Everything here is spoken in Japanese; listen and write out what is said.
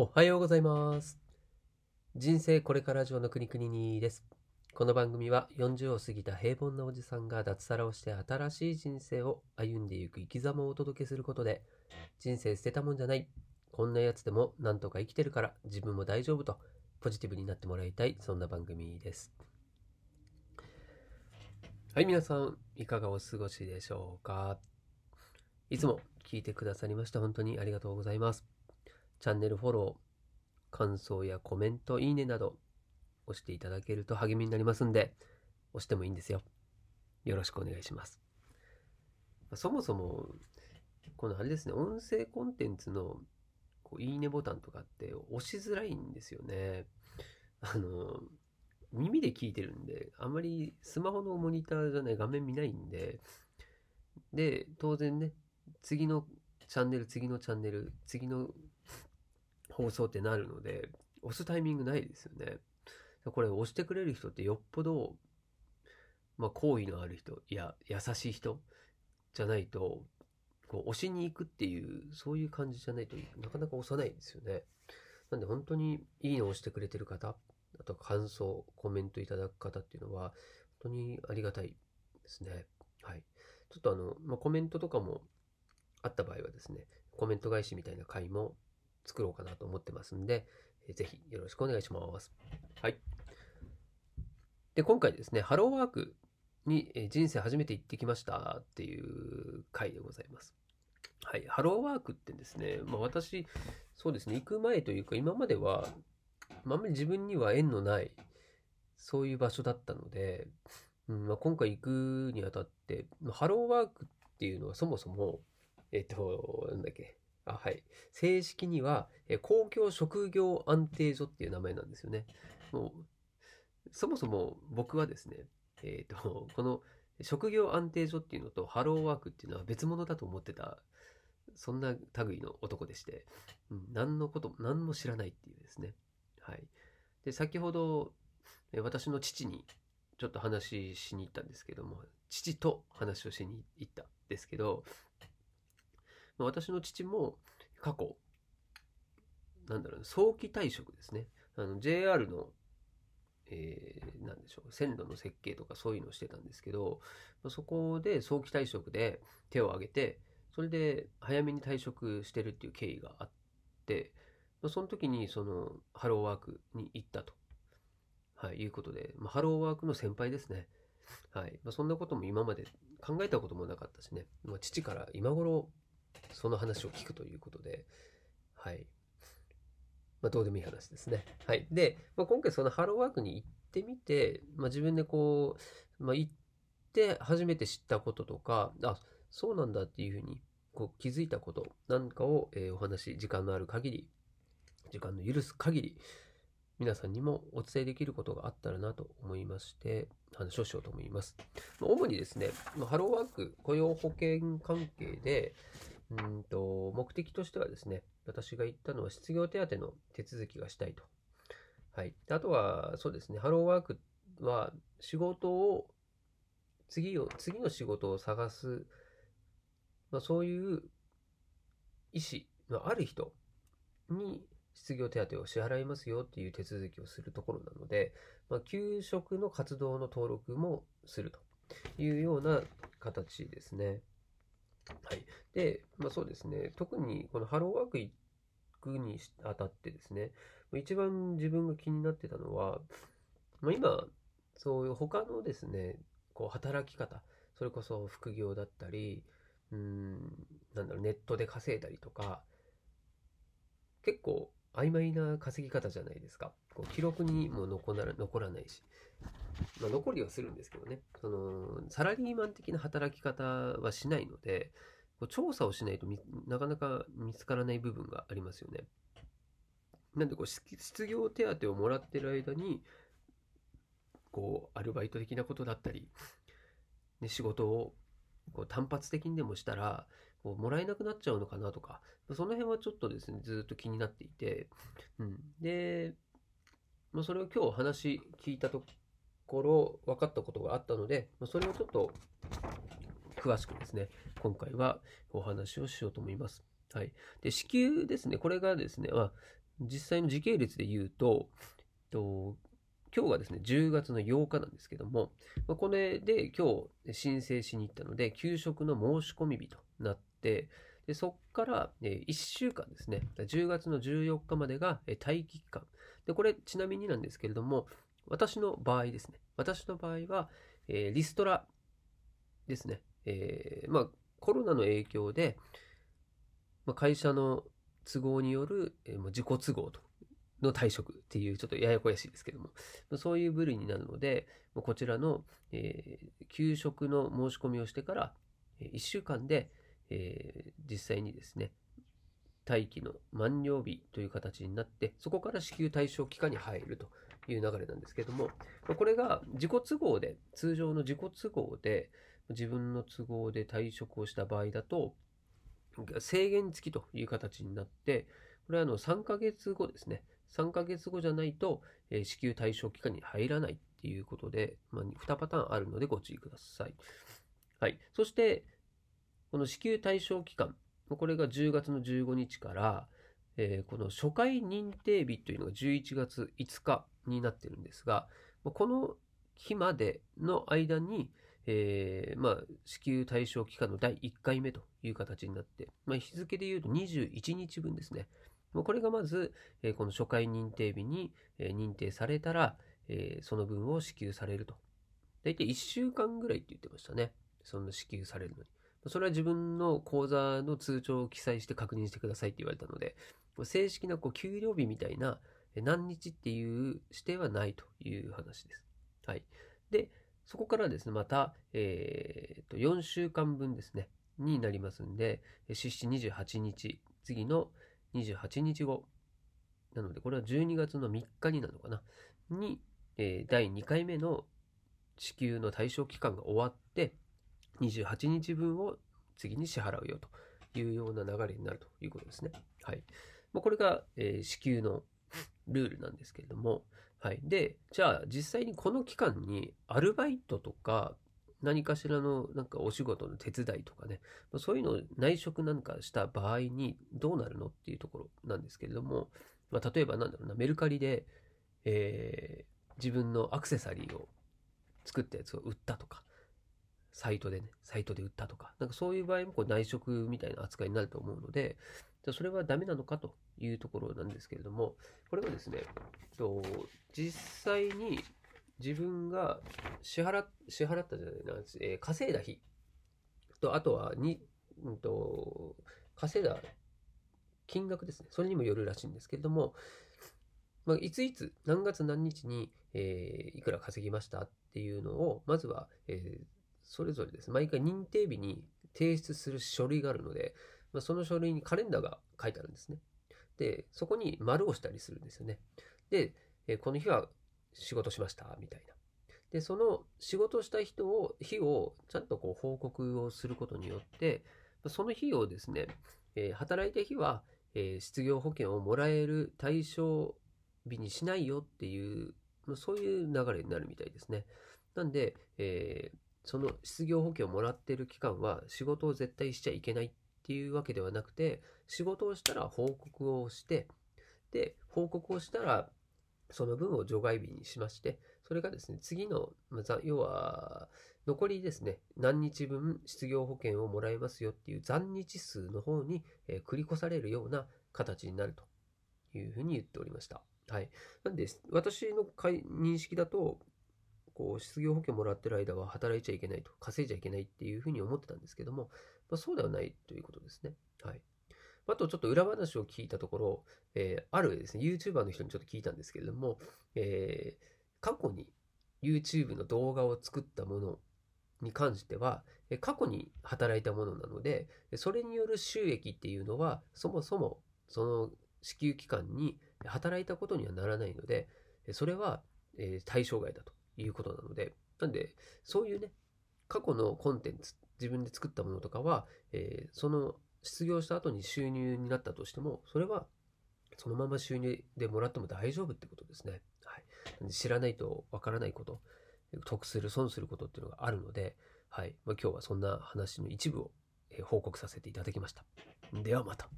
おはようございます。人生これから上の国々にです。この番組は40を過ぎた平凡なおじさんが脱サラをして新しい人生を歩んでいく生き様をお届けすることで、人生捨てたもんじゃない。こんなやつでもなんとか生きてるから自分も大丈夫とポジティブになってもらいたい、そんな番組です。はい、皆さん、いかがお過ごしでしょうか？いつも聞いてくださりまして本当にありがとうございます。チャンネルフォロー、感想やコメント、いいねなど押していただけると励みになりますんで、押してもいいんですよ。よろしくお願いします。そもそも、このあれですね、音声コンテンツのこういいねボタンとかって押しづらいんですよね。あの、耳で聞いてるんで、あまりスマホのモニターじゃない画面見ないんで、で、当然ね、次のチャンネル、次のチャンネル、次の放送ってなるので、押すタイミングないですよね。これ押してくれる人ってよっぽど、まあ、好意のある人、いや、優しい人じゃないと、こう押しに行くっていう、そういう感じじゃないとなかなか押さないんですよね。なんで本当にいいのを押してくれてる方、あと感想、コメントいただく方っていうのは、本当にありがたいですね。はい。ちょっとあの、まあ、コメントとかもあった場合はですね、コメント返しみたいな回も作ろうかなと思ってますんで、えーぜひよろしくお願いします。はい。で、今回ですね、ハローワークにえ人生初めて行ってきましたっていう回でございます。はい。ハローワークってですね、まあ私、そうですね、行く前というか、今までは、まあ、んまり自分には縁のない、そういう場所だったので、うんまあ、今回行くにあたって、まハローワークっていうのはそもそも、えっと、なんだっけ、あ、はい。正式には、え公共職業安定所っていう名前なんですよね。もう、そもそも僕はですね、えっと、この職業安定所っていうのとハローワークっていうのは別物だと思ってた、そんな類の男でして、うん、何のこと、何も知らないっていうですね。はい。で、先ほど、え私の父にちょっと話しに行ったんですけども、父と話をしに行ったんですけど、私の父も過去、なんだろうな、早期退職ですね。あの、JR の、えーなんでしょう、線路の設計とかそういうのをしてたんですけど、まそこで早期退職で手を挙げて、それで早めに退職してるっていう経緯があって、まその時にそのハローワークに行ったと、はい、いうことで、まあ、ハローワークの先輩ですね。はい。まあ、そんなことも今まで考えたこともなかったしね、まあ、父から今頃その話を聞くということで、はい。まあ、どうでもいい話ですね。はい。で、まあ、今回そのハローワークに行ってみて、まあ、自分でこう、まあ、行って初めて知ったこととか、あ、そうなんだっていうふうにこう気づいたことなんかを、えーお話、時間のある限り、時間の許す限り、皆さんにもお伝えできることがあったらなと思いまして、話をしようと思います。主にですね、ハローワーク、雇用保険関係で、うんと、目的としてはですね、私が言ったのは失業手当の手続きがしたいと。はい。あとは、そうですね、ハローワークは仕事を、次を、次の仕事を探す、まあ、そういう意思のある人に失業手当を支払いますよっていう手続きをするところなので、まあ、給食の活動の登録もするというような形ですね。はい。で、まあそうですね、特にこのハローワーク行くにあたってですね、一番自分が気になってたのは、まあ、今、そういう他のですね、こう働き方、それこそ副業だったり、うん、なんだろう、ネットで稼いだりとか、結構曖昧な稼ぎ方じゃないですか。こう記録にも残ら残らないし、まあ、残りはするんですけどね、そのサラリーマン的な働き方はしないので、こう調査をしないとなかなか見つからない部分がありますよね。なんでこう失業手当をもらってる間に、こうアルバイト的なことだったり、ね、仕事をこう単発的にでもしたら、こうもらえなくなっちゃうのかなとか、その辺はちょっとですね、ずっと気になっていて、うん、で、まあ、それを今日話聞いたところ分かったことがあったので、まあ、それをちょっと詳しくですね、今回はお話をしようと思います。はい。で、支給ですね、これがですね、まあ、実際の時系列で言うと、と今日がですね、10月の8日なんですけども、まあ、これで今日申請しに行ったので、給食の申し込み日となって、でそこから、え1週間ですね、10月の14日までが、待機期間。で、これちなみになんですけれども、私の場合ですね、私の場合は、えー、リストラですね、えー、まあ、コロナの影響で、まあ、会社の都合による、えー、自己都合との退職っていうちょっとややこやしいですけども、そういう部類になるので、こちらの、えー、給食の申し込みをしてから1週間で、えー、実際にですね、待機の満了日という形になって、そこから支給対象期間に入るという流れなんですけども、これが自己都合で、通常の自己都合で、自分の都合で退職をした場合だと、制限付きという形になって、これはあの3ヶ月後ですね。3ヶ月後じゃないと、えー、支給対象期間に入らないっていうことで、まあ、2パターンあるのでご注意ください。はい。そして、この支給対象期間、これが10月の15日から、えー、この初回認定日というのが11月5日になってるんですが、この日までの間に、えー、まあ、支給対象期間の第1回目という形になって、まあ、日付で言うと21日分ですね。これがまず、この初回認定日に、認定されたら、その分を支給されると。大体1週間ぐらいって言ってましたね。その支給されるのに。それは自分の口座の通帳を記載して確認してくださいって言われたので、正式なこう給料日みたいな何日っていう指定はないという話です。はい。で、そこからですね、また、えー、と4週間分ですね、になりますんで、出資28日、次の28日後、なので、これは12月の3日になるのかな、に、えー、第2回目の支給の対象期間が終わって、28日分を次に支払うよというような流れになるということですね。はい。ま、これが、えー、支給のルールなんですけれども、はい。で、じゃあ実際にこの期間にアルバイトとか何かしらのなんかお仕事の手伝いとかね、そういうのを内職なんかした場合にどうなるのっていうところなんですけれども、まあ、例えばなんだろうな、メルカリで、えー、自分のアクセサリーを作ったやつを売ったとか、サイトでね、サイトで売ったとか、なんかそういう場合もこう内職みたいな扱いになると思うので、じゃそれはダメなのかというところなんですけれども、これはですね、と実際に自分が支払支払ったじゃないな、えー、稼いだ日と、あとはに、うんと、稼いだ金額ですね。それにもよるらしいんですけれども、まあ、いついつ、何月何日に、えー、いくら稼ぎましたっていうのを、まずは、えー、それぞれです。毎回認定日に提出する書類があるので、まあ、その書類にカレンダーが書いてあるんですね。で、そこに丸をしたりするんですよね。で、えー、この日は仕事しました、みたいな。で、その仕事した人を、日をちゃんとこう報告をすることによって、その日をですね、えー、働いた日は、えー、失業保険をもらえる対象日にしないよっていうま、そういう流れになるみたいですね。なんで、えー、その失業保険をもらってる期間は仕事を絶対しちゃいけないっていうわけではなくて、仕事をしたら報告をして、で、報告をしたらその分を除外日にしまして、それがですね、次の、要は、残りですね、何日分失業保険をもらえますよっていう残日数の方に、え繰り越されるような形になるというふうに言っておりました。はい。なんで、私の認識だと、こう、失業保険もらってる間は働いちゃいけないと、稼いじゃいけないっていうふうに思ってたんですけども、まあ、そうではないということですね。はい。あとちょっと裏話を聞いたところ、えー、あるですね、YouTuber の人にちょっと聞いたんですけれども、えー、過去に YouTube の動画を作ったものに関しては、過去に働いたものなので、それによる収益っていうのは、そもそもその支給期間に働いたことにはならないので、それは対象外だということなので、なんで、そういうね、過去のコンテンツ、自分で作ったものとかは、えー、その失業した後に収入になったとしても、それはそのまま収入でもらっても大丈夫ってことですね。はい、知らないとわからないこと、得する、損することっていうのがあるので、はいまあ、今日はそんな話の一部を報告させていただきました。ではまた。